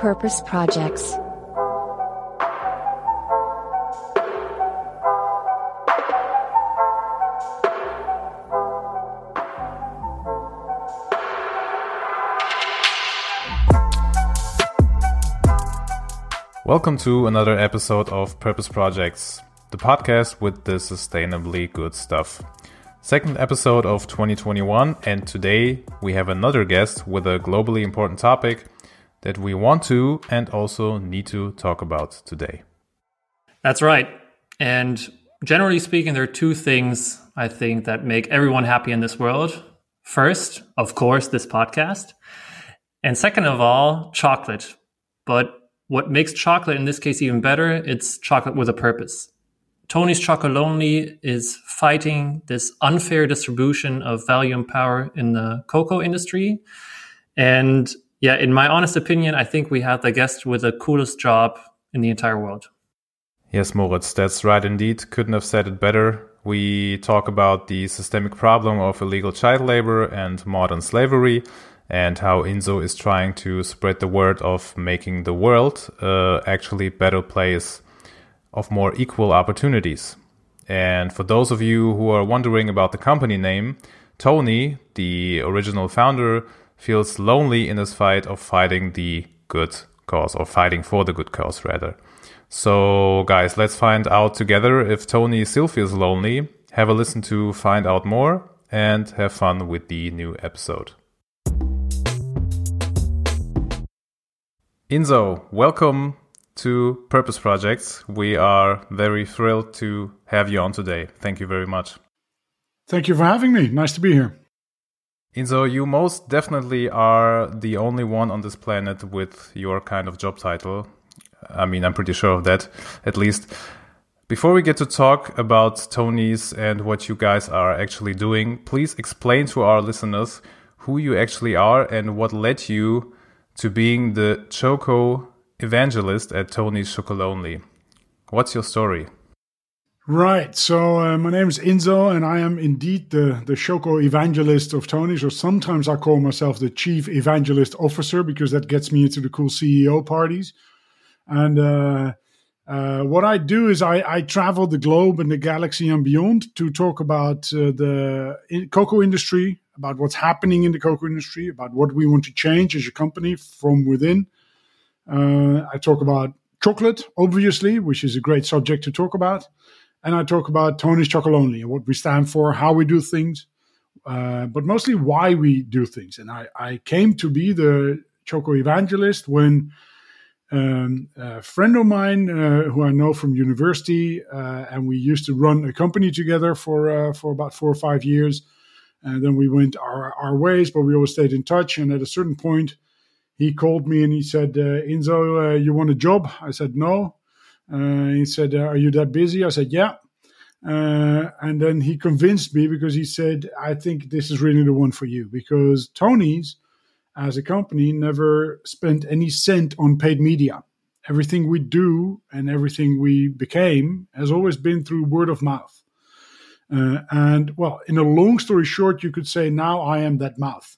Purpose Projects. Welcome to another episode of Purpose Projects, the podcast with the sustainably good stuff. Second episode of 2021, and today we have another guest with a globally important topic that we want to and also need to talk about today. That's right. And generally speaking, there are two things I think that make everyone happy in this world. First, of course, this podcast. And second of all, chocolate. But what makes chocolate in this case even better, it's chocolate with a purpose. Tony's Chocolonely is fighting this unfair distribution of value and power in the cocoa industry. And yeah, in my honest opinion, I think we have the guest with the coolest job in the entire world. Yes, Moritz, that's right indeed. Couldn't have said it better. We talk about the systemic problem of illegal child labor and modern slavery, and how Ynzo is trying to spread the word of making the world uh, actually better place of more equal opportunities. And for those of you who are wondering about the company name, Tony, the original founder, feels lonely in his fight of fighting the good cause or fighting for the good cause rather. So guys, let's find out together if Tony still feels lonely. Have a listen to find out more and have fun with the new episode. Ynzo, welcome to Purpose Projects. We are very thrilled to have you on today. Thank you very much. Thank you for having me. Nice to be here. Ynzo, you most definitely are the only one on this planet with your kind of job title. I mean, I'm pretty sure of that, at least. Before we get to talk about Tony's and what you guys are actually doing, please explain to our listeners who you actually are and what led you to being the Choco evangelist at Tony's Chocolonely. What's your story? Right. So uh, my name is Ynzo, and I am indeed the the Choco evangelist of Tony's, or sometimes I call myself the chief evangelist officer because that gets me into the cool CEO parties. And uh, uh, what I do is I, I, travel the globe and the galaxy and beyond to talk about uh, the in- cocoa industry, about what's happening in the cocoa industry, about what we want to change as a company from within. Uh, I talk about chocolate, obviously, which is a great subject to talk about and I talk about Tony's Chocolonely and what we stand for, how we do things, uh, but mostly why we do things. And I, I came to be the Choco evangelist when um, a friend of mine uh, who I know from university, uh, and we used to run a company together for uh, for about four or five years. And then we went our, our ways, but we always stayed in touch. And at a certain point, he called me and he said, uh, "Ynzo, uh, you want a job?" I said, "No." Uh, he said, Are you that busy? I said, Yeah. Uh, and then he convinced me because he said, I think this is really the one for you because Tony's, as a company, never spent any cent on paid media. Everything we do and everything we became has always been through word of mouth. Uh, and well, in a long story short, you could say now I am that mouth.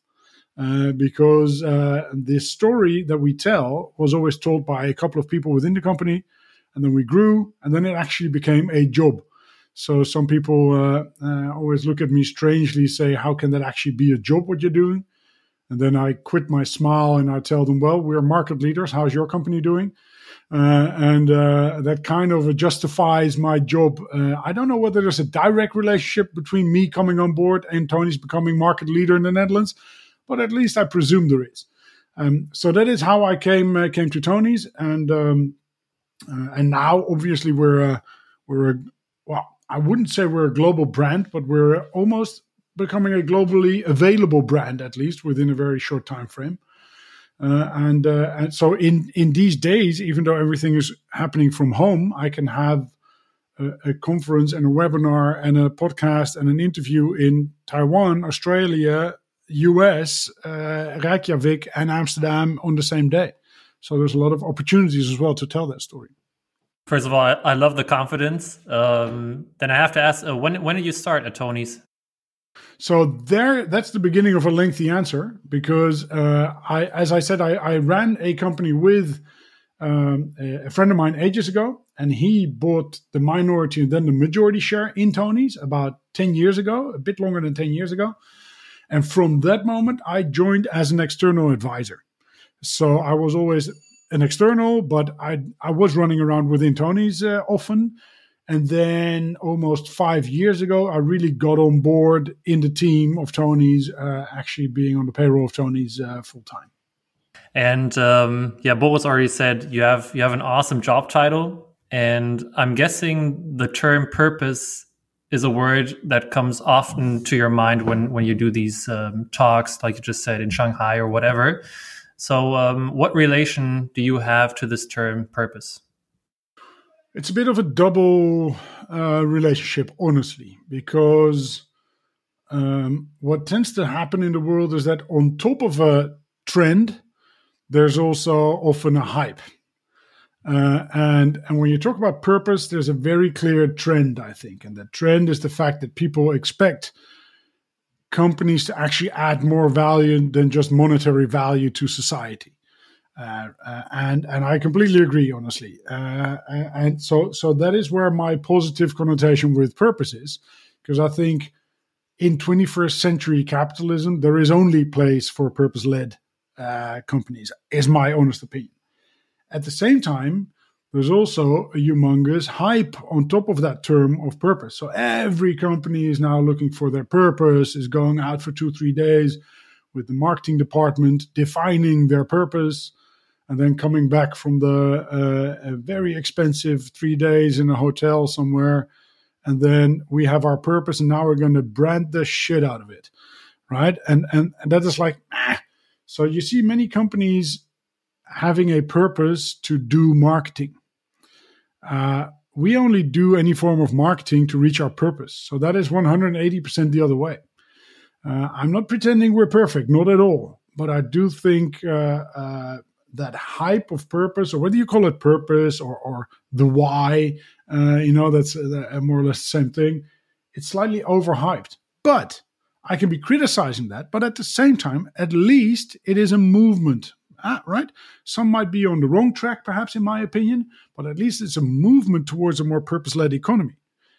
Uh, because uh, this story that we tell was always told by a couple of people within the company, and then we grew, and then it actually became a job. So some people uh, uh, always look at me strangely, say, "How can that actually be a job? What you're doing?" And then I quit my smile and I tell them, "Well, we're market leaders. How's your company doing?" Uh, and uh, that kind of justifies my job. Uh, I don't know whether there's a direct relationship between me coming on board and Tony's becoming market leader in the Netherlands, but at least I presume there is. Um, so that is how I came uh, came to Tony's, and um, and now, obviously, we're a, we're a, well, I wouldn't say we're a global brand, but we're almost becoming a globally available brand, at least within a very short time frame. Uh, and uh, and so in in these days, even though everything is happening from home, I can have a, a, conference and a webinar and a podcast and an interview in Taiwan, Australia, US, uh, Reykjavik, and Amsterdam on the same day. So there's a lot of opportunities as well to tell that story. First of all, I, I love the confidence. Um, then I have to ask, uh, when when did you start at Tony's? So there, that's the beginning of a lengthy answer because uh, I, as I said, I, I ran a company with um, a friend of mine ages ago, and he bought the minority and then the majority share in Tony's about ten years ago, a bit longer than ten years ago. And from that moment, I joined as an external advisor. So I was always an external, but I I was running around within Tony's uh, often and then almost five years ago, I really got on board in the team of Tony's, uh, actually being on the payroll of Tony's uh, full time. And um, yeah, Boris already said you have you have an awesome job title, and I'm guessing the term purpose is a word that comes often to your mind when when you do these um, talks, like you just said in Shanghai or whatever. So, um, what relation do you have to this term purpose? It's a bit of a double uh, relationship, honestly, because um, what tends to happen in the world is that on top of a trend, there's also often a hype. Uh, and and when you talk about purpose, there's a very clear trend, I think, and the trend is the fact that people expect companies to actually add more value than just monetary value to society. Uh, uh, and and I completely agree, honestly. Uh, and so so that is where my positive connotation with purpose is, because I think in 21st century capitalism there is only place for purpose led uh, companies, is my honest opinion. At the same time, there's also a humongous hype on top of that term of purpose. So every company is now looking for their purpose, is going out for two three days with the marketing department defining their purpose and then coming back from the uh, very expensive three days in a hotel somewhere and then we have our purpose and now we're going to brand the shit out of it right and and, and that is like ah. so you see many companies having a purpose to do marketing uh, we only do any form of marketing to reach our purpose so that is 180% the other way uh, i'm not pretending we're perfect not at all but i do think uh, uh that hype of purpose, or whether you call it purpose or, or the why, uh, you know, that's uh, more or less the same thing. It's slightly overhyped, but I can be criticizing that. But at the same time, at least it is a movement, ah, right? Some might be on the wrong track, perhaps, in my opinion, but at least it's a movement towards a more purpose led economy.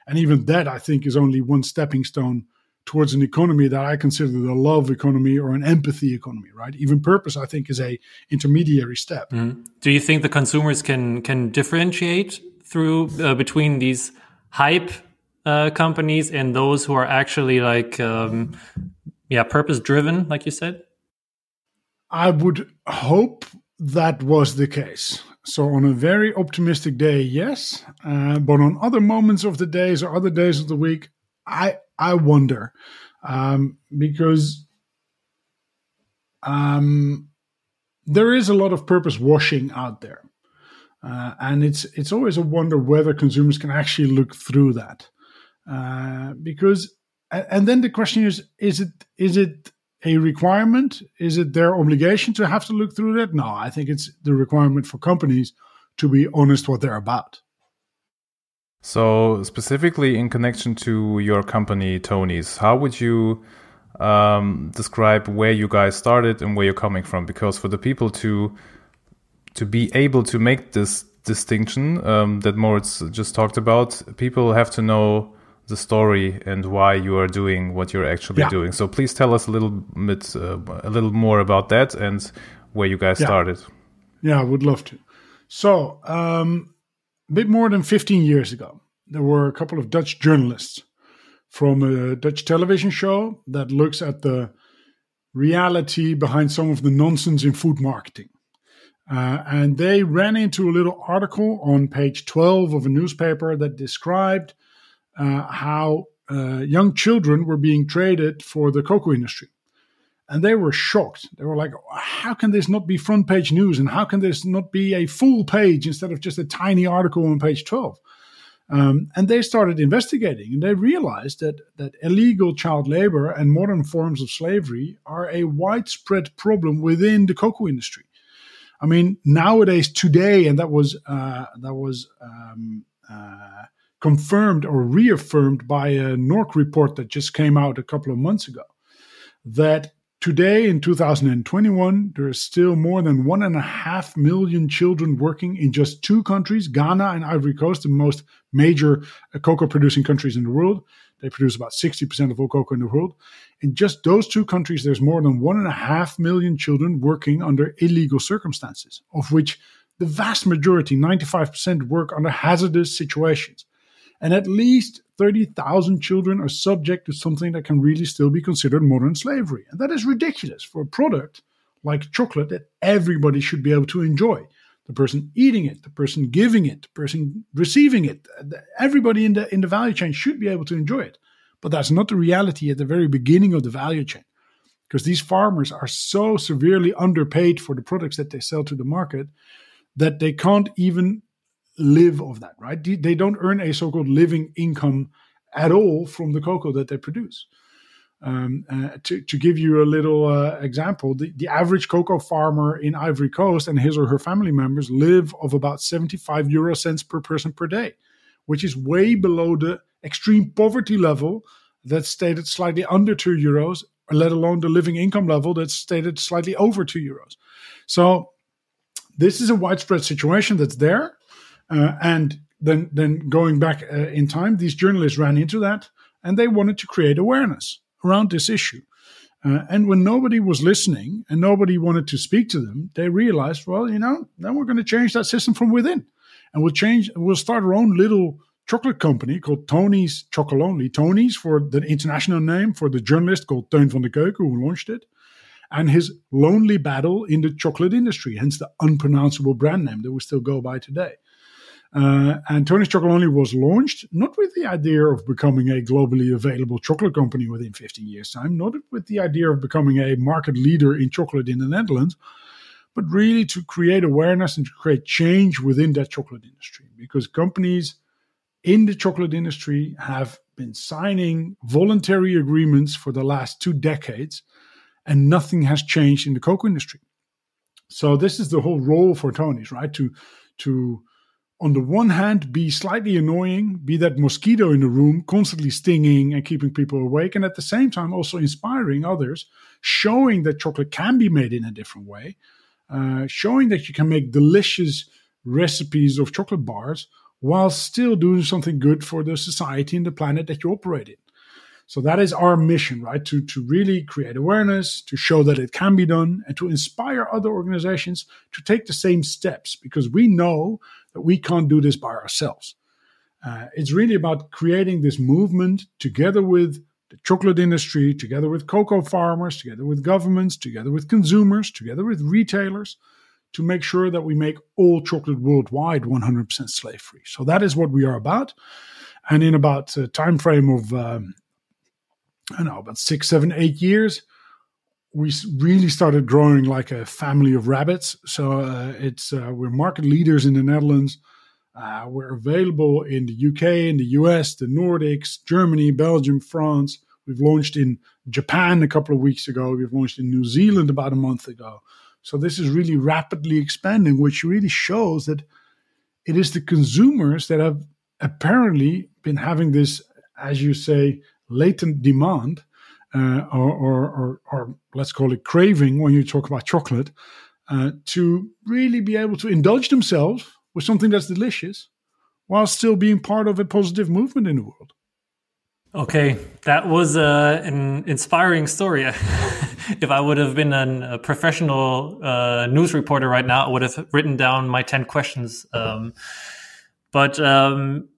And even that, I think, is only one stepping stone towards an economy that I consider the love economy or an empathy economy, right? Even purpose, I think, is a intermediary step. Mm. Do you think the consumers can can differentiate through uh, between these hype uh, companies and those who are actually like, um, yeah, purpose driven, like you said? I would hope that was the case. So on a very optimistic day, yes, uh, but on other moments of the days or other days of the week, I I wonder um, because um, there is a lot of purpose washing out there, uh, and it's it's always a wonder whether consumers can actually look through that. Uh, because and then the question is: is it is it a requirement? Is it their obligation to have to look through that? No, I think it's the requirement for companies to be honest what they're about. So, specifically in connection to your company, Tony's, how would you um, describe where you guys started and where you're coming from? Because for the people to to be able to make this distinction um, that Moritz just talked about, people have to know the story and why you are doing what you're actually yeah. doing. So, please tell us a little bit, uh, a little more about that and where you guys yeah. started. Yeah, I would love to. So, um, a bit more than 15 years ago, there were a couple of Dutch journalists from a Dutch television show that looks at the reality behind some of the nonsense in food marketing. Uh, and they ran into a little article on page 12 of a newspaper that described uh, how uh, young children were being traded for the cocoa industry and they were shocked. They were like, "How can this not be front page news? And how can this not be a full page instead of just a tiny article on page 12?" Um, and they started investigating, and they realized that that illegal child labor and modern forms of slavery are a widespread problem within the cocoa industry. I mean, nowadays, today, and that was uh, that was um, uh, confirmed or reaffirmed by a NORC report that just came out a couple of months ago that today in 2021, there is still more than one and a half million children working in just two countries, Ghana and Ivory Coast, the most major uh, cocoa producing countries in the world. They produce about 60% of all cocoa in the world. In just those two countries, there's more than one and a half million children working under illegal circumstances, of which the vast majority, 95%, work under hazardous situations and at least 30,000 children are subject to something that can really still be considered modern slavery. And that is ridiculous for a product like chocolate that everybody should be able to enjoy. The person eating it, the person giving it, the person receiving it, everybody in the in the value chain should be able to enjoy it. But that's not the reality at the very beginning of the value chain. Because these farmers are so severely underpaid for the products that they sell to the market that they can't even live of that, right? They don't earn a so called living income at all from the cocoa that they produce. Um, uh, to, to give you a little uh, example, the, the average cocoa farmer in Ivory Coast and his or her family members live of about 75 euro cents per person per day, which is way below the extreme poverty level that's stated slightly under 2 euros, let alone the living income level that's stated slightly over 2 euros. So, this is a widespread situation that's there. Uh, and then, then going back uh, in time, these journalists ran into that and they wanted to create awareness around this issue. Uh, and when nobody was listening and nobody wanted to speak to them, they realized, well, you know, then we're going to change that system from within, and we'll change. We'll start our own little chocolate company called Tony's Chocolonely. Tony's for the international name for the journalist called Teun van de Keuken who launched it, and his lonely battle in the chocolate industry, hence the unpronounceable brand name that we still go by today. Uh, and Tony's Chocolonely was launched not with the idea of becoming a globally available chocolate company within 15 years' time, not with the idea of becoming a market leader in chocolate in the Netherlands, but really to create awareness and to create change within that chocolate industry. Because companies in the chocolate industry have been signing voluntary agreements for the last two decades, and nothing has changed in the cocoa industry. So this is the whole role for Tony's, right? To to on the one hand be slightly annoying, be that mosquito in the room, constantly stinging and keeping people awake, and at the same time also inspiring others, showing that chocolate can be made in a different way, uh, showing that you can make delicious recipes of chocolate bars while still doing something good for the society and the planet that you operate in. So that is our mission, right? To, to really create awareness, to show that it can be done, and to inspire other organizations to take the same steps because we know that we can't do this by ourselves. Uh, it's really about creating this movement together with the chocolate industry, together with cocoa farmers, together with governments, together with consumers, together with retailers, to make sure that we make all chocolate worldwide 100% slave free. So that is what we are about. And in about a time frame of um, I don't know about six, seven, eight years, we really started growing like a family of rabbits. So uh, it's uh, we're market leaders in the Netherlands. Uh, we're available in the UK, in the US, the Nordics, Germany, Belgium, France. We've launched in Japan a couple of weeks ago. We've launched in New Zealand about a month ago. So this is really rapidly expanding, which really shows that it is the consumers that have apparently been having this, as you say, latent demand uh, or, or, or, or, let's call it craving when you talk about chocolate, uh, to really be able to indulge themselves with something that's delicious while still being part of a positive movement in the world. Okay, that was uh, an inspiring story. if I would have been an, a professional uh, news reporter right now, I would have written down my 10 questions. Um, but um,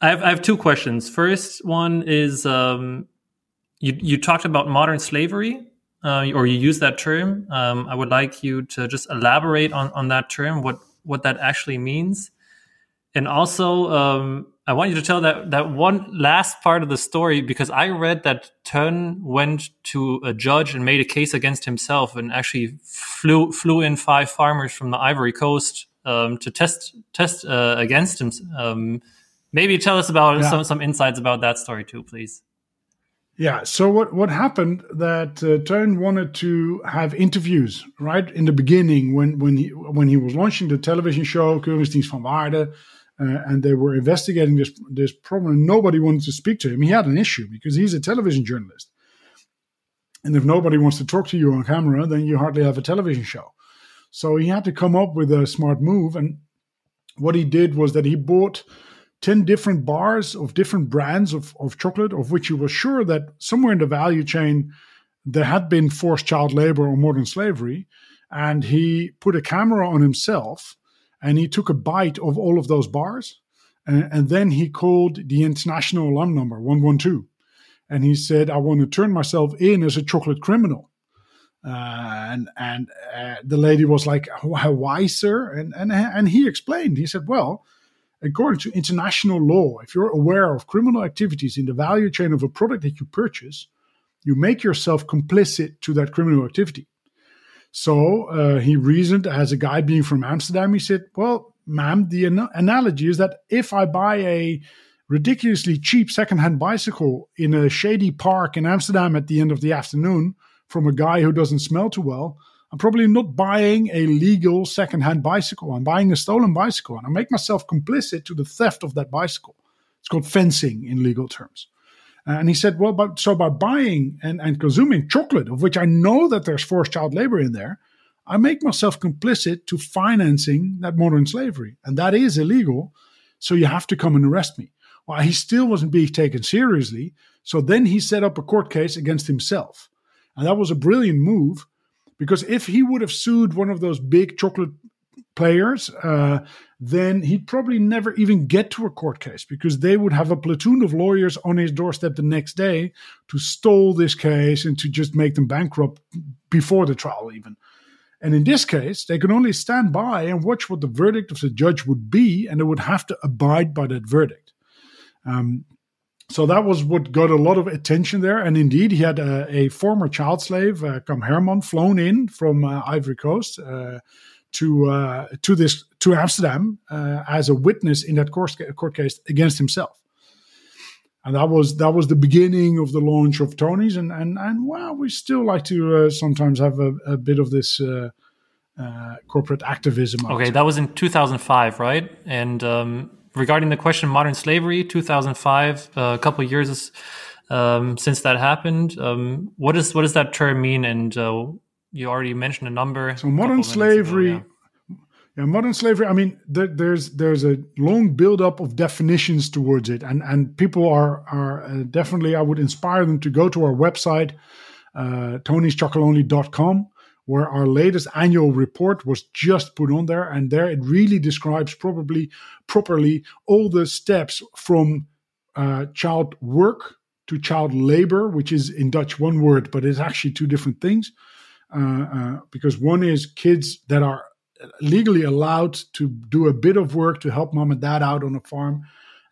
I, have, I have two questions. First one is um, you you talked about modern slavery, uh, or you use that term. Um, I would like you to just elaborate on on that term, what what that actually means, and also um, I want you to tell that that one last part of the story because I read that Teun went to a judge and made a case against himself and actually flew flew in five farmers from the Ivory Coast um, to test test uh, against him. Um, maybe tell us about yeah. some some insights about that story too, please. Yeah. So what what happened that uh, Teun wanted to have interviews right in the beginning when when he when he was launching the television show Keuringsdienst van Waarde. uh, and they were investigating this this problem. Nobody wanted to speak to him. He had an issue because he's a television journalist, and if nobody wants to talk to you on camera, then you hardly have a television show. So he had to come up with a smart move, and what he did was that he bought 10 different bars of different brands of, of chocolate, of which he was sure that somewhere in the value chain there had been forced child labor or modern slavery. And he put a camera on himself and he took a bite of all of those bars. And, and then he called the international alarm number 112. And he said, I want to turn myself in as a chocolate criminal. Uh, and and uh, the lady was like, "Why, sir?" And and and he explained. He said, "Well, according to international law, if you're aware of criminal activities in the value chain of a product that you purchase, you make yourself complicit to that criminal activity." So uh, he reasoned as a guy being from Amsterdam. He said, "Well, ma'am, the an- analogy is that if I buy a ridiculously cheap secondhand bicycle in a shady park in Amsterdam at the end of the afternoon." from a guy who doesn't smell too well, I'm probably not buying a legal secondhand bicycle. I'm buying a stolen bicycle, and I make myself complicit to the theft of that bicycle. It's called fencing in legal terms. Uh, and he said, well, but so by buying and, and consuming chocolate, of which I know that there's forced child labor in there, I make myself complicit to financing that modern slavery. And that is illegal. So you have to come and arrest me. Well, he still wasn't being taken seriously. So then he set up a court case against himself. And that was a brilliant move because if he would have sued one of those big chocolate players, uh, then he'd probably never even get to a court case because they would have a platoon of lawyers on his doorstep the next day to stall this case and to just make them bankrupt before the trial, even. And in this case, they could only stand by and watch what the verdict of the judge would be, and they would have to abide by that verdict. Um, so that was what got a lot of attention there. And indeed, he had a, a former child slave, uh, Kam Herman, flown in from uh, Ivory Coast uh, to uh, to this to Amsterdam uh, as a witness in that court, court case against himself. And that was that was the beginning of the launch of Tony's. And and and well, we still like to uh, sometimes have a, a, bit of this. corporate activism. Okay, that was in 2005, right? And um, regarding the question modern slavery 2005 uh, a couple years um, since that happened um, what is what does that term mean and uh, you already mentioned a number so modern slavery ago, yeah. yeah. modern slavery i mean there, there's there's a long build-up of definitions towards it and and people are are uh, definitely i would inspire them to go to our website uh, tonyschocolonely.com where our latest annual report was just put on there. And there it really describes probably properly all the steps from uh, child work to child labor, which is in Dutch one word, but it's actually two different things. Uh, uh, because one is kids that are legally allowed to do a bit of work to help mom and dad out on a farm.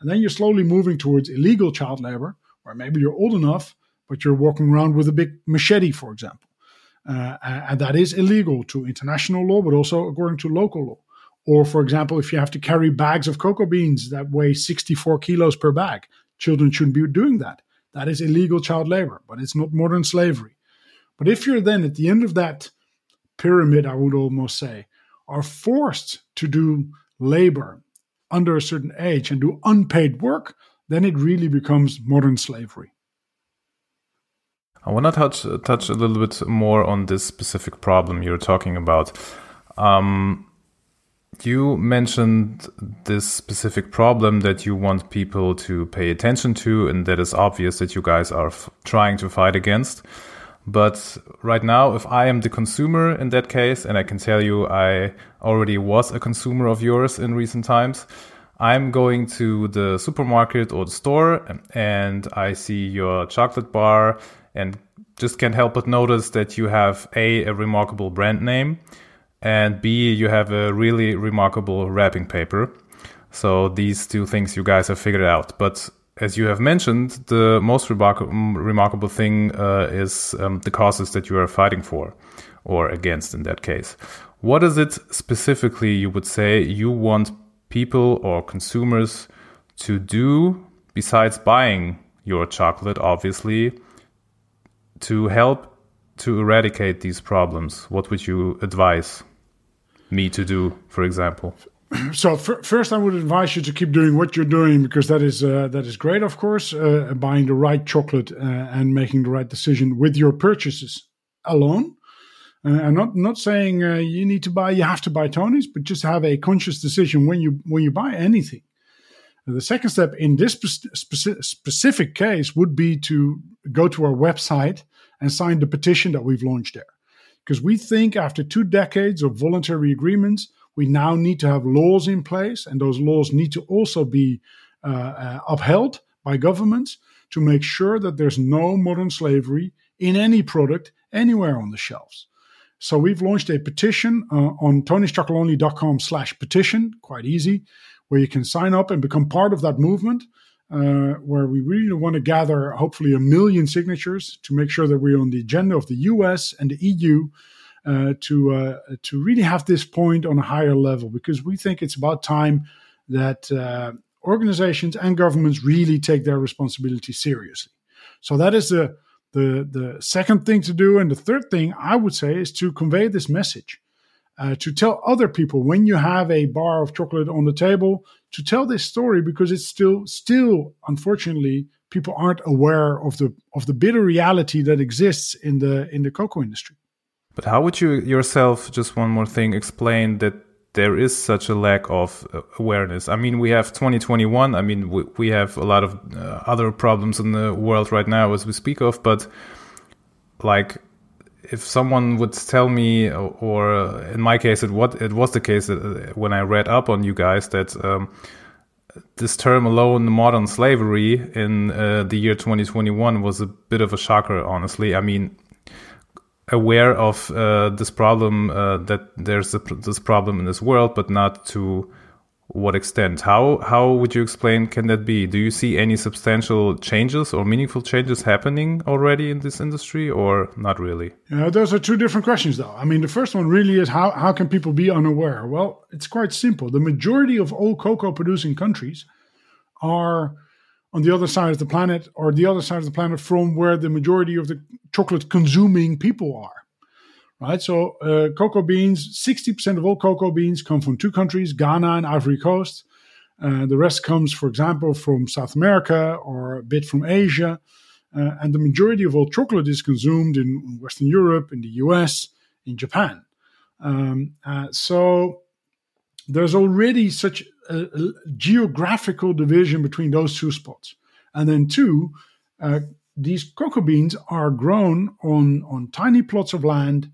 And then you're slowly moving towards illegal child labor, where maybe you're old enough, but you're walking around with a big machete, for example. Uh, and that is illegal to international law, but also according to local law. Or, for example, if you have to carry bags of cocoa beans that weigh 64 kilos per bag, children shouldn't be doing that. That is illegal child labor, but it's not modern slavery. But if you're then at the end of that pyramid, I would almost say, are forced to do labor under a certain age and do unpaid work, then it really becomes modern slavery. I want to touch touch a little bit more on this specific problem you're talking about. Um, you mentioned this specific problem that you want people to pay attention to, and that is obvious that you guys are trying to fight against. But right now, if I am the consumer in that case, and I can tell you I already was a consumer of yours in recent times, I'm going to the supermarket or the store and I see your chocolate bar and just can't help but notice that you have a a remarkable brand name and b you have a really remarkable wrapping paper. So these two things you guys have figured out. But as you have mentioned the most remarkable thing uh, is um, the causes that you are fighting for or against in that case. What is it specifically you would say you want people or consumers to do besides buying your chocolate obviously to help to eradicate these problems, what would you advise me to do, for example? so first, I would advise you to keep doing what you're doing because that is uh, that is great, of course. Uh, buying the right chocolate uh, and making the right decision with your purchases alone. Uh, I'm not not saying uh, you need to buy, you have to buy Tony's, but just have a conscious decision when you when you buy anything. The second step in this spe- specific case would be to go to our website and sign the petition that we've launched there. Because we think after two decades of voluntary agreements, we now need to have laws in place, and those laws need to also be uh, uh, upheld by governments to make sure that there's no modern slavery in any product anywhere on the shelves. So we've launched a petition uh, on tonyschocolonely.com slash petition, quite easy, where you can sign up and become part of that movement, uh, where we really want to gather hopefully a million signatures to make sure that we're on the agenda of the US and the EU uh, to uh, to really have this point on a higher level because we think it's about time that uh, organizations and governments really take their responsibility seriously. So that is the the the second thing to do, and the third thing I would say is to convey this message. Uh, to tell other people when you have a bar of chocolate on the table to tell this story because it's still still unfortunately people aren't aware of the of the bitter reality that exists in the in the cocoa industry but how would you yourself, just one more thing, explain that there is such a lack of uh, awareness? I mean, we have 2021. I mean, we, we have a lot of uh, other problems in the world right now as we speak of, but like, if someone would tell me, or uh, in my case, it what it was the case uh, when I read up on you guys that um, this term alone, modern slavery, in uh, the year 2021 was a bit of a shocker. Honestly, I mean, aware of uh, this problem uh, that there's a, this problem in this world, but not to what extent. How how would you explain? Can that be? Do you see any substantial changes or meaningful changes happening already in this industry, or not really? Yeah, those are two different questions, though. I mean, the first one really is how how can people be unaware? Well, it's quite simple. The majority of all cocoa producing countries are on the other side of the planet or the other side of the planet from where the majority of the chocolate consuming people are. Right, so uh, cocoa beans, 60% of all cocoa beans come from two countries, Ghana and Ivory Coast. Uh, the rest comes, for example, from South America or a bit from Asia. Uh, and the majority of all chocolate is consumed in Western Europe, in the US, in Japan. Um, uh, so there's already such a, a, geographical division between those two spots. And then, two, uh, these cocoa beans are grown on, on tiny plots of land,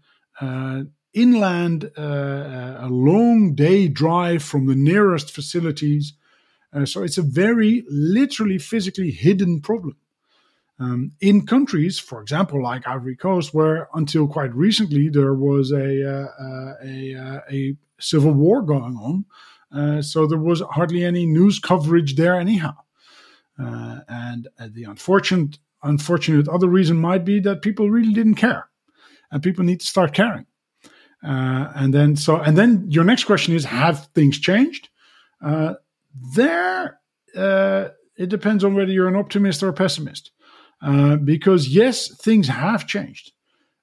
inland, uh, uh a long day drive from the nearest facilities. Uh, so it's a very literally physically hidden problem. Um, in countries, for example, like Ivory Coast, where until quite recently there was a, uh, a, a, civil war going on. Uh, so there was hardly any news coverage there, anyhow. Uh, and uh, the unfortunate, unfortunate other reason might be that people really didn't care, and people need to start caring. Uh, and then, so, and then your next question is: Have things changed? Uh, there, uh, it depends on whether you're an optimist or a pessimist. because yes, things have changed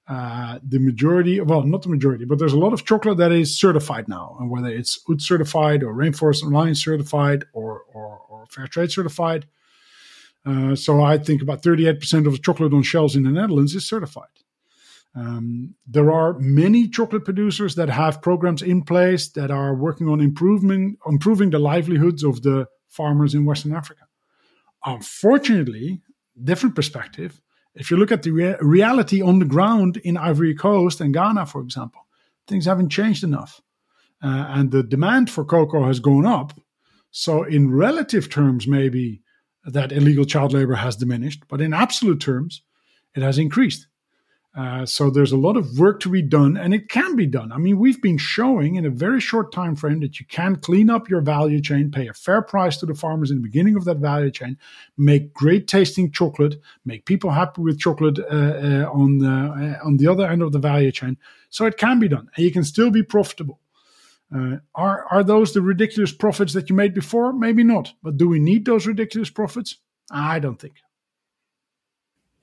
uh, the majority, well, not the majority, but there's a lot of chocolate that is certified now, and whether it's UTZ certified or Rainforest Alliance certified or or, or Fair Trade certified. Uh, so I think about 38% of the chocolate on shelves in the Netherlands is certified. Um, there are many chocolate producers that have programs in place that are working on improving improving the livelihoods of the farmers in Western Africa. Unfortunately, different perspective if you look at the rea- reality on the ground in Ivory Coast and Ghana, for example, things haven't changed enough. Uh, and the demand for cocoa has gone up. So, in relative terms, maybe that illegal child labor has diminished, but in absolute terms, it has increased. Uh, so there's a lot of work to be done, and it can be done. I mean, we've been showing in a very short time frame that you can clean up your value chain, pay a fair price to the farmers in the beginning of that value chain, make great tasting chocolate, make people happy with chocolate uh, uh, on the uh, on the other end of the value chain. So it can be done, and you can still be profitable. Uh, are are those the ridiculous profits that you made before? Maybe not, but do we need those ridiculous profits? I don't think.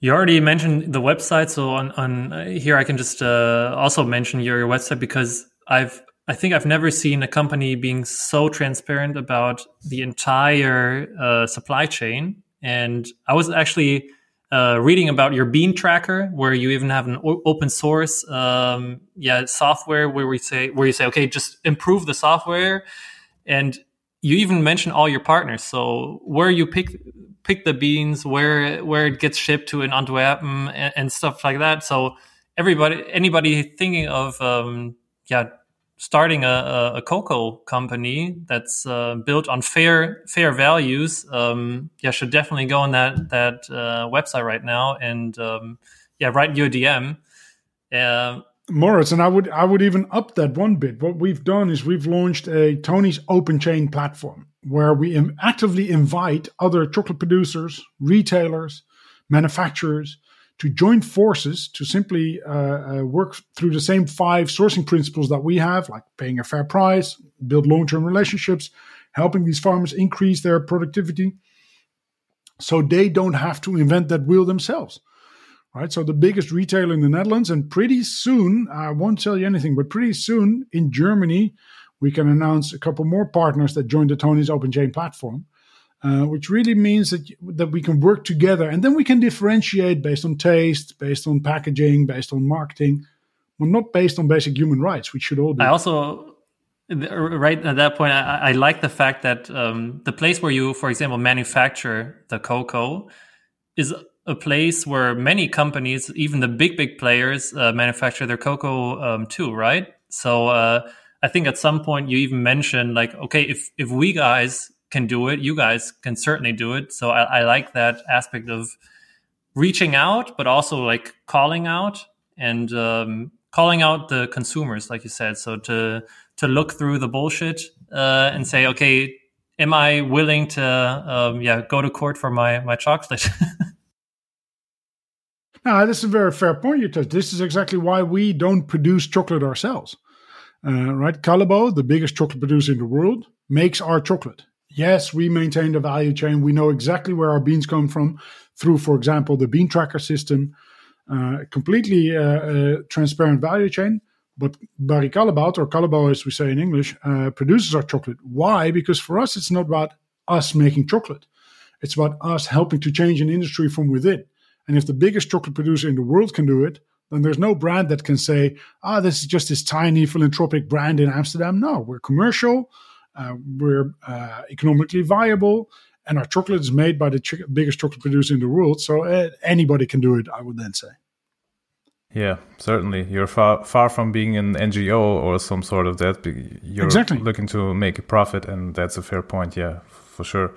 You already mentioned the website, so on, on uh, here I can just uh, also mention your, your website because I've I think I've never seen a company being so transparent about the entire uh, supply chain. And I was actually uh, reading about your bean tracker, where you even have an o- open source, um, yeah, software where we say where you say, okay, just improve the software, and you even mention all your partners. So where you pick pick the beans, where where it gets shipped to in Antwerpen, and, and stuff like that. So everybody, anybody thinking of um, yeah starting a, a, cocoa company that's uh, built on fair fair values, um, yeah, should definitely go on that that uh, website right now and um, yeah, write your DM. Uh, Moritz, and I would I would even up that one bit. What we've done is we've launched a Tony's Open Chain platform where we actively invite other chocolate producers, retailers, manufacturers to join forces to simply uh, uh, work through the same five sourcing principles that we have, like paying a fair price, build long term relationships, helping these farmers increase their productivity so they don't have to invent that wheel themselves. Right. So the biggest retailer in the Netherlands, and pretty soon, I won't tell you anything, but pretty soon in Germany, we can announce a couple more partners that join the Tony's Open Chain platform. Uh, which really means that that we can work together, and then we can differentiate based on taste, based on packaging, based on marketing, but not based on basic human rights, which should all be. I also, right at that point, I, I like the fact that um, the place where you, for example, manufacture the cocoa is a place where many companies, even the big big players, uh, manufacture their cocoa um, too, right? So. Uh, I think at some point you even mentioned like, okay, if if we guys can do it. You guys can certainly do it. So I, I like that aspect of reaching out, but also like calling out and um, calling out the consumers, like you said. So to to look through the bullshit uh, and say, okay, am I willing to um, yeah go to court for my my chocolate? Now, this is a very fair point you touched. This is exactly why we don't produce chocolate ourselves. Uh, right? Callebaut, the biggest chocolate producer in the world, makes our chocolate yes, we maintain the value chain. We know exactly where our beans come from through, for example, the bean tracker system, uh, completely uh, uh, transparent value chain. But Barry Callebaut, or Callebaut as we say in English, uh, produces our chocolate. Why? Because for us, it's not about us making chocolate. It's about us helping to change an industry from within. And if the biggest chocolate producer in the world can do it, then there's no brand that can say, ah, oh, this is just this tiny philanthropic brand in Amsterdam. No, we're commercial. Uh, we're uh, economically viable, and our chocolate is made by the ch- biggest chocolate producer in the world. So uh, anybody can do it, I would then say. Yeah, certainly. You're far far from being an NGO or some sort of that. You're exactly. looking to make a profit, and that's a fair point. Yeah, for sure.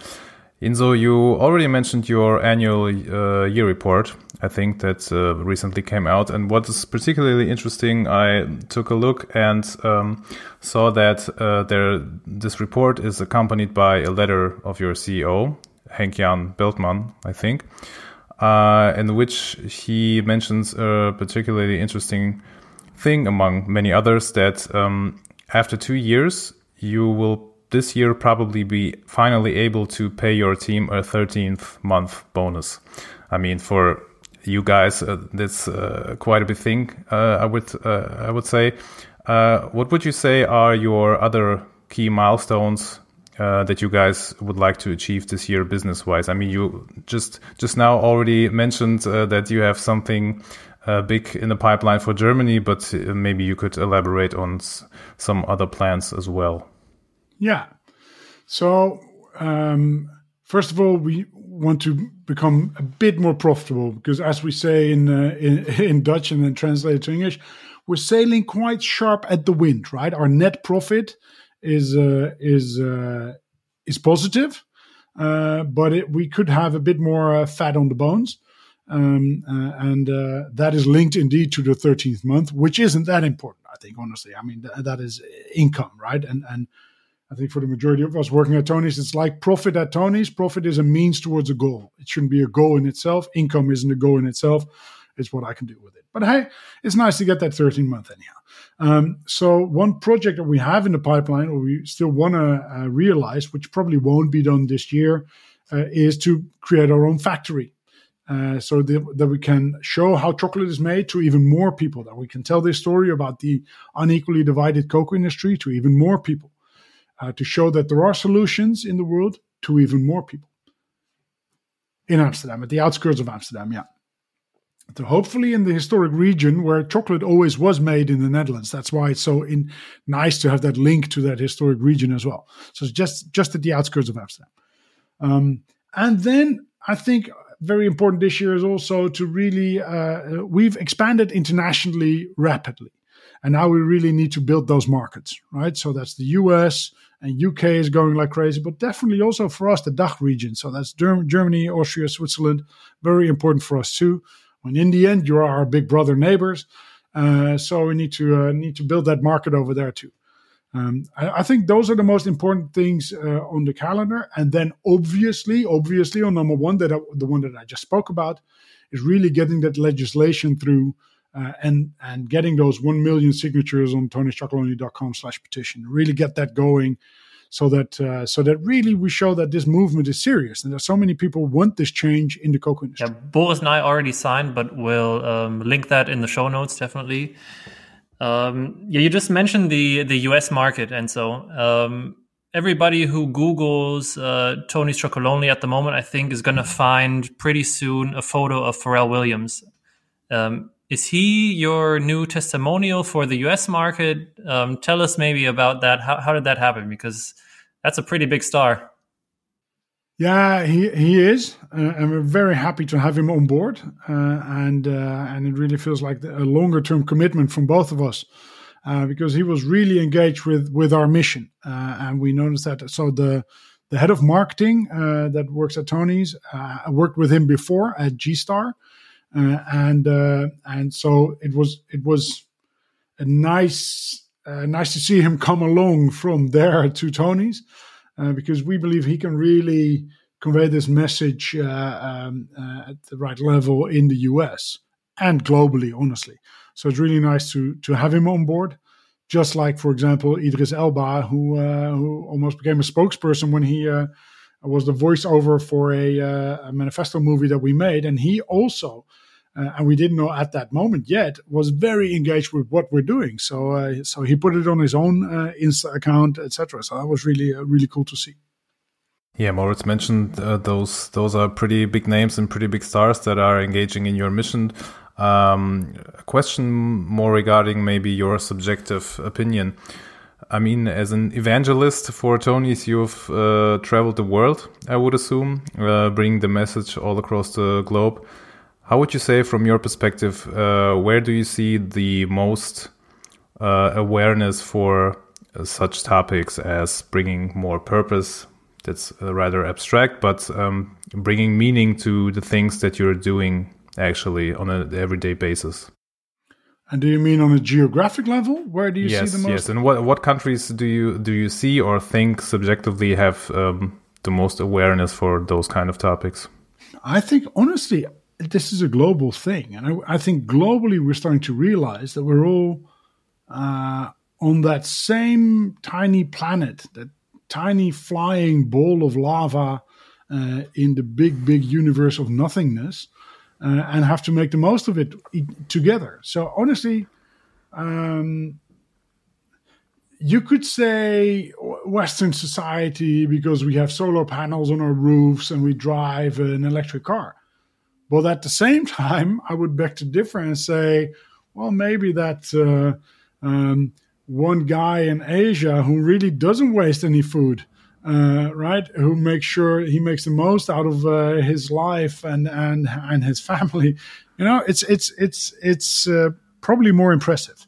Ynzo, you already mentioned your annual uh, year report. I think that uh, recently came out. And what is particularly interesting, I took a look and um, saw that uh, there this report is accompanied by a letter of your CEO, Henk-Jan Beltman, I think, uh, in which he mentions a particularly interesting thing among many others that um, after two years you will this year probably be finally able to pay your team a 13th month bonus. I mean, for you guys, uh, that's uh, quite a big thing. Uh, I would uh, I would say. Uh, what would you say are your other key milestones uh, that you guys would like to achieve this year, business wise? I mean, you just just now already mentioned that you have something big in the pipeline for Germany, but maybe you could elaborate on some other plans as well. Yeah. So, um, first of all, we want to become a bit more profitable because, as we say in, uh, in, in Dutch and then translated to English, we're sailing quite sharp at the wind. Right, our net profit is uh, is uh, is positive, uh, but it, we could have a bit more uh, fat on the bones. Um, uh, and that is linked indeed to the 13th month, which isn't that important, I think, honestly. I mean, th- that is income, right? And, and I think for the majority of us working at Tony's, it's like profit at Tony's. Profit is a means towards a goal. It shouldn't be a goal in itself. Income isn't a goal in itself. It's what I can do with it. But hey, it's nice to get that 13 month anyhow. Um, so one project that we have in the pipeline, or we still want to uh, realize, which probably won't be done this year, uh, is to create our own factory. uh, so that, that we can show how chocolate is made to even more people, that we can tell this story about the unequally divided cocoa industry to even more people, uh, to show that there are solutions in the world to even more people. In Amsterdam, at the outskirts of Amsterdam, yeah. So hopefully in the historic region where chocolate always was made in the Netherlands. That's why it's so in, nice to have that link to that historic region as well. So just just at the outskirts of Amsterdam. Um, and then I think very important this year is also to really uh, we've expanded internationally rapidly, and now we really need to build those markets, right? So that's the U.S. and UK is going like crazy, but definitely also for us the DACH region. So that's Germany, Austria, Switzerland, very important for us too. When in the end you are our big brother neighbors, uh, so we need to uh, need to build that market over there too. Um, I, I, think those are the most important things uh, on the calendar. And then obviously, obviously on number one, that I, the one that I just spoke about, is really getting that legislation through uh, and and getting those one million signatures on tonyschocolonely.com slash petition. Really get that going, so that uh, so that really we show that this movement is serious and that so many people want this change in the cocoa industry. Yeah, Boris and I already signed, but we'll um, link that in the show notes definitely. Um, yeah, you just mentioned the the U.S. market, and so um, everybody who Google's uh, Chocolonely at the moment, I think, is going to find pretty soon a photo of Pharrell Williams. Um, is he your new testimonial for the U.S. market? Um, tell us maybe about that. How, how did that happen? Because that's a pretty big star. Yeah, he he is, uh, and we're very happy to have him on board. Uh, and uh, and it really feels like a longer term commitment from both of us, uh, because he was really engaged with with our mission, uh, and we noticed that. So the the head of marketing uh, that works at Tony's, worked with him before at G Star, and and so it was it was nice nice to see him come along from there to Tony's uh, because we believe he can really convey this message uh, um, uh, at the right level in the US and globally, honestly. So it's really nice to to have him on board. Just like, for example, Idris Elba, who uh, who almost became a spokesperson when he uh, was the voiceover for a, a manifesto movie that we made, and he also uh, and we didn't know at that moment yet, was very engaged with what we're doing. So, uh, so he put it on his own uh, Insta account, etc. So that was really, uh, really cool to see. Yeah, Moritz mentioned uh, those. Those are pretty big names and pretty big stars that are engaging in your mission. Um, a question more regarding maybe your subjective opinion. I mean, as an evangelist for Tony's, you've uh, traveled the world, I would assume, bringing the message all across the globe. How would you say, from your perspective, uh, where do you see the most uh, awareness for uh, such topics as bringing more purpose? That's uh, rather abstract, but um, bringing meaning to the things that you're doing actually on an everyday basis. And do you mean on a geographic level? Where do you yes, see the most? Yes, and what what countries do you do you see or think subjectively have um, the most awareness for those kind of topics? I think honestly, this is a global thing, and I, I, think globally we're starting to realize that we're all uh, on that same tiny planet, that tiny flying ball of lava uh, in the big, big universe of nothingness, uh, and have to make the most of it together. So honestly, um, you could say Western society because we have solar panels on our roofs and we drive an electric car. But at the same time, I would beg to differ and say, well, maybe that uh, um, one guy in Asia who really doesn't waste any food, uh, right? Who makes sure he makes the most out of uh, his life and and and his family. You know, it's it's it's it's uh, probably more impressive.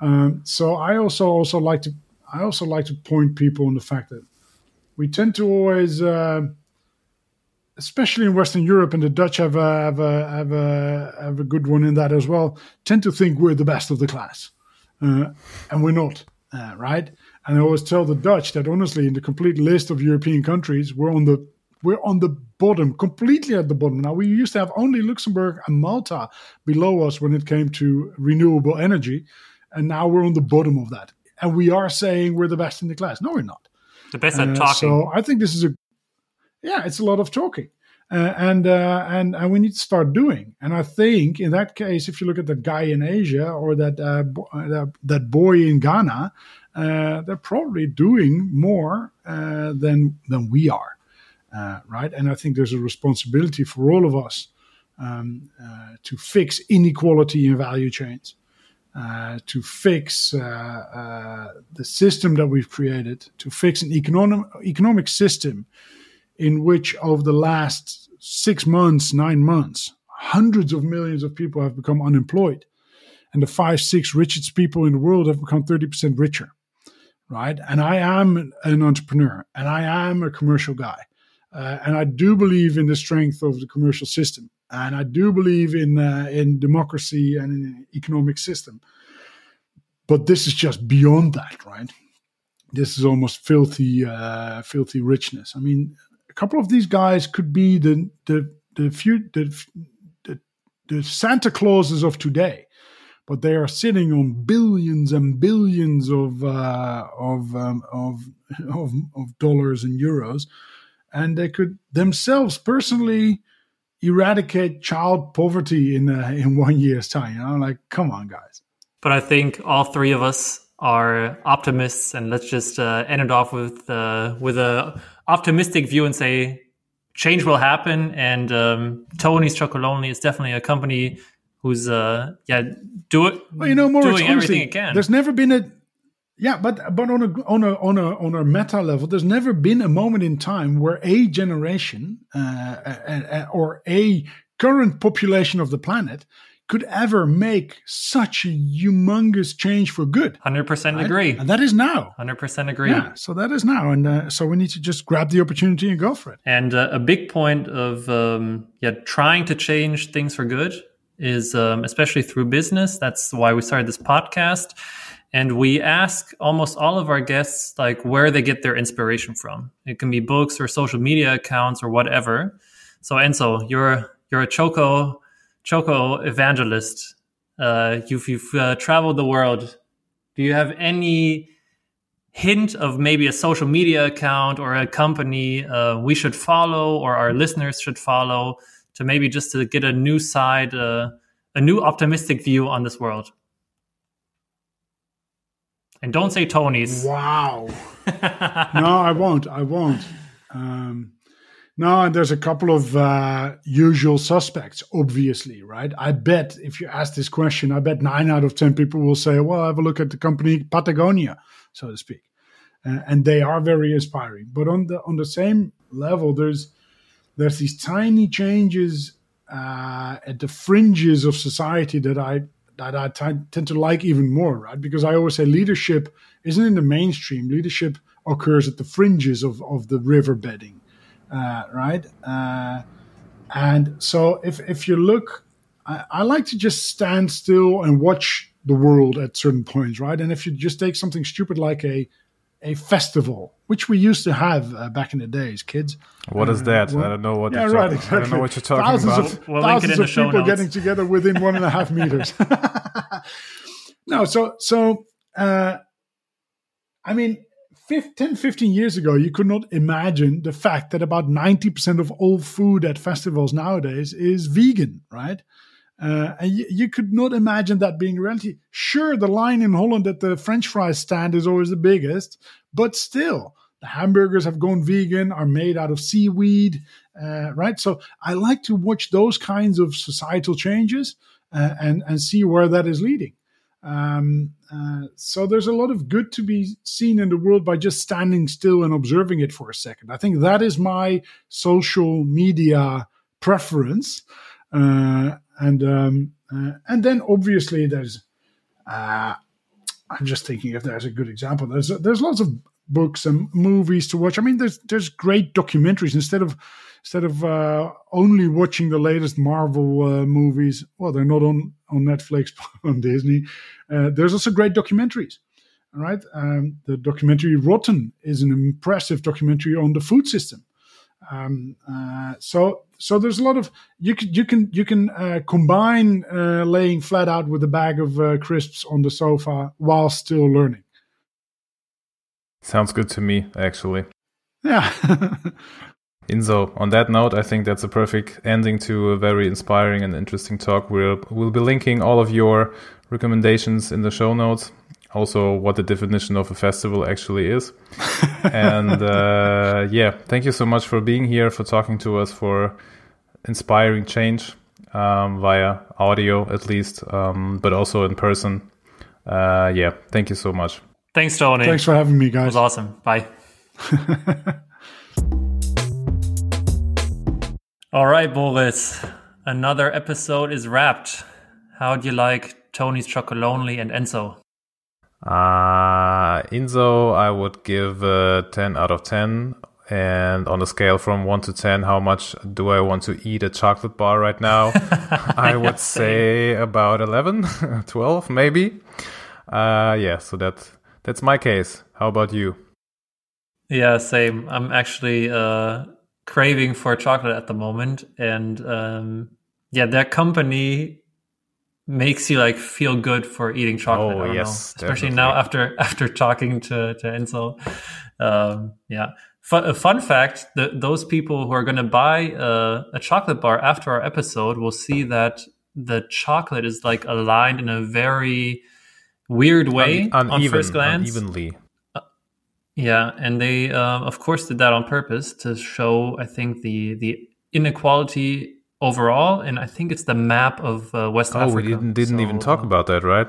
Um, so I also also like to I also like to point people on the fact that we tend to always uh, especially in Western Europe, and the Dutch have a, have a, have a, have a good one in that as well, tend to think we're the best of the class. Uh, and we're not, uh, right? And I always tell the Dutch that honestly, in the complete list of European countries, we're on the we're on the bottom, completely at the bottom. Now we used to have only Luxembourg and Malta below us when it came to renewable energy, and now we're on the bottom of that. And we are saying we're the best in the class. No, we're not. The best at uh, talking. So I think this is a yeah, it's a lot of talking. uh, and uh, and and we need to start doing. And I think in that case, if you look at that guy in Asia or that uh, bo- uh, that boy in Ghana, uh, they're probably doing more uh, than than we are, right? And I think there's a responsibility for all of us um, to fix inequality in value chains. Uh, to fix uh, uh, the system that we've created, to fix an economic economic system in which over the last six months, nine months, hundreds of millions of people have become unemployed. And the five, six richest people in the world have become 30% richer. Right. And I am an entrepreneur and I am a commercial guy. Uh, and I do believe in the strength of the commercial system. And I do believe in, uh, in democracy and in economic system. But this is just beyond that, right? This is almost filthy, uh, filthy richness. I mean, a couple of these guys could be the the the few the, the, the Santa Clauses of today, but they are sitting on billions and billions of uh, of, um, of of of dollars and euros, and they could themselves personally eradicate child poverty in uh, in one year's time. You know, like come on, guys. But I think all three of us are optimists, and let's just uh, end it off with uh, with a optimistic view and say change will happen. And um, Tony's Chocolonely is definitely a company who's uh yeah do it well, you know more doing everything it can. There's never been a yeah, but but on a on a on a on a meta level, there's never been a moment in time where a generation uh, uh, uh, or a current population of the planet could ever make such a humongous change for good. 100% right? agree. And that is now. 100% agree. Yeah, so that is now. And uh, so we need to just grab the opportunity and go for it. And uh, a big point of um, yeah, trying to change things for good is um, especially through business. That's why we started this podcast. And we ask almost all of our guests like where they get their inspiration from. It can be books or social media accounts or whatever. So Ynzo, you're you're a Choco Choco evangelist. Uh, you've you've uh, traveled the world. Do you have any hint of maybe a social media account or a company uh, we should follow or our listeners should follow to maybe just to get a new side, uh, a new optimistic view on this world? And don't say Tony's. Wow. no, I won't. I won't. Um, no, and there's a couple of uh, usual suspects, obviously, right? I bet if you ask this question, I bet nine out of 10 people will say, well, have a look at the company Patagonia, so to speak. Uh, and they are very inspiring. But on the on the same level, there's there's these tiny changes uh, at the fringes of society that I that I t- tend to like even more, right? Because I always say leadership isn't in the mainstream. Leadership occurs at the fringes of, of the river bedding uh, right? Uh, and so if if you look, I, I, like to just stand still and watch the world at certain points, right? And if you just take something stupid like a a festival, which we used to have uh, back in the days, kids. What is that? Well, I don't know what. Yeah, right. Exactly. I don't know what you're talking thousands about. Of, we'll thousands of people notes. getting together within one and a half meters. no, so so uh, I mean, 10, 15 years ago, you could not imagine the fact that about 90% of all food at festivals nowadays is vegan, right? Uh, and you, you, could not imagine that being reality. Sure, the line in Holland at the French fries stand is always the biggest, but still, the hamburgers have gone vegan, are made out of seaweed, uh, right? So I like to watch those kinds of societal changes uh, and and see where that is leading. Um, uh, so there's a lot of good to be seen in the world by just standing still and observing it for a second. I think that is my social media preference, uh, and um, uh, and then obviously there's. Uh, I'm just thinking if there's a good example. There's there's lots of books and movies to watch. I mean, there's there's great documentaries instead of instead of uh, only watching the latest Marvel uh, movies. Well, they're not on on Netflix, on Disney. Uh, there's also great documentaries. All right, um, the documentary Rotten is an impressive documentary on the food system. Um, uh, so so there's a lot of you can you can you can uh, combine uh, laying flat out with a bag of crisps on the sofa while still learning. Sounds good to me, actually. Yeah. Ynzo, on that note, I think that's a perfect ending to a very inspiring and interesting talk. We'll we'll be linking all of your recommendations in the show notes. Also, what the definition of a festival actually is. and uh, yeah, thank you so much for being here, for talking to us, for inspiring change um, via audio at least, um, but also in person. Uh, yeah, thank you so much. Thanks, Tony. Thanks for having me, guys. It was awesome. Bye. All right, Boris. Another episode is wrapped. How do you like Tony's Chocolonely and Ynzo? Uh, Ynzo, I would give uh, 10 out of 10. And on a scale from 1 to 10, how much do I want to eat a chocolate bar right now? I would say about 11, 12, maybe. Uh, yeah, so that, that's my case. How about you? Yeah, same. I'm actually uh, craving for chocolate at the moment. And um, yeah, that company makes you like feel good for eating chocolate. Oh yes, know. especially now after after talking to to Ynzo. Um, yeah, fun, a fun fact: the, those people who are going to buy uh, a chocolate bar after our episode will see that the chocolate is like aligned in a very weird way Un- on first glance, unevenly. Uh, yeah, and they uh, of course did that on purpose to show, I think, the the inequality overall, and I think it's the map of uh, West oh, Africa. we didn't didn't so, even talk about that, right?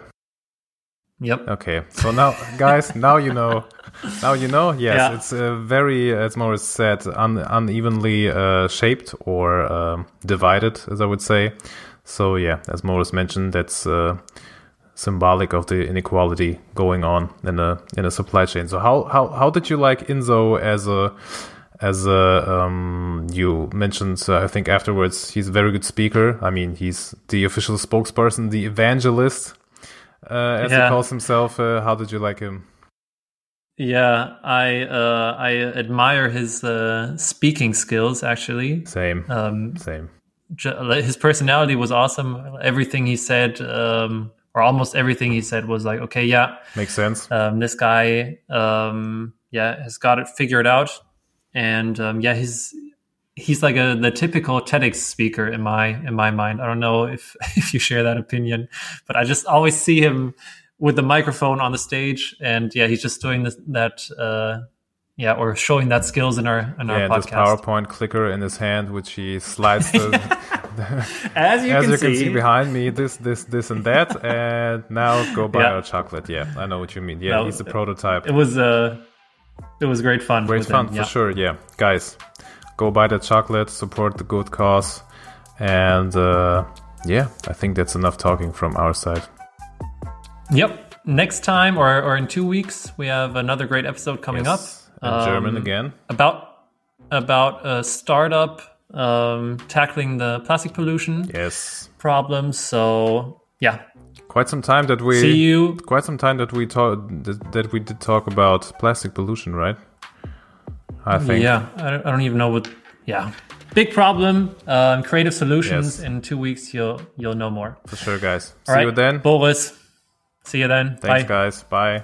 Yep. Okay, so now, guys, now you know. Now you know. Yes, yeah. it's uh, very, as Moritz said, un- unevenly uh, shaped or um, divided, as I would say. So yeah, as Moritz mentioned, that's uh, symbolic of the inequality going on in a in a supply chain. So how how how did you like Ynzo as a as a um, you mentioned uh, i think afterwards he's a very good speaker. I mean he's the official spokesperson the evangelist uh, as yeah. he calls himself. Uh, how did you like him? Yeah i uh, i admire his uh, speaking skills actually. Same. Um, same. his personality was awesome. Everything he said um, or almost everything he said was like okay yeah makes sense um, this guy um, yeah has got it figured out and um, yeah, he's he's like a the typical TEDx speaker in my in my mind. I don't know if if you share that opinion, but I just always see him with the microphone on the stage, and yeah, he's just doing this, that. Uh, yeah, or showing that skills in our in our yeah, podcast. this PowerPoint clicker in his hand, which he slides the, as you, as can, you see. can see behind me, this, this, this, and that, and now go buy yeah. our chocolate. Yeah, I know what you mean. Yeah, no, he's the prototype. It was uh, it was great fun. Great fun him, for sure. Yeah, guys, go buy the chocolate, support the good cause, and uh, yeah, I think that's enough talking from our side. Yep. Next time, or or in two weeks, we have another great episode coming yes. up. In um, German again. About about a startup um, tackling the plastic pollution. Yes. Problems. So yeah, Quite some time that we see you. Quite some time that we talk that, that we did talk about plastic pollution, right? I think. Yeah, I don't, I don't even know what. Yeah, big problem. Um, creative solutions. Yes. In two weeks, you'll you'll know more. For sure, guys. All see right. you then, Boris. See you then. Thanks, Bye. guys. Bye.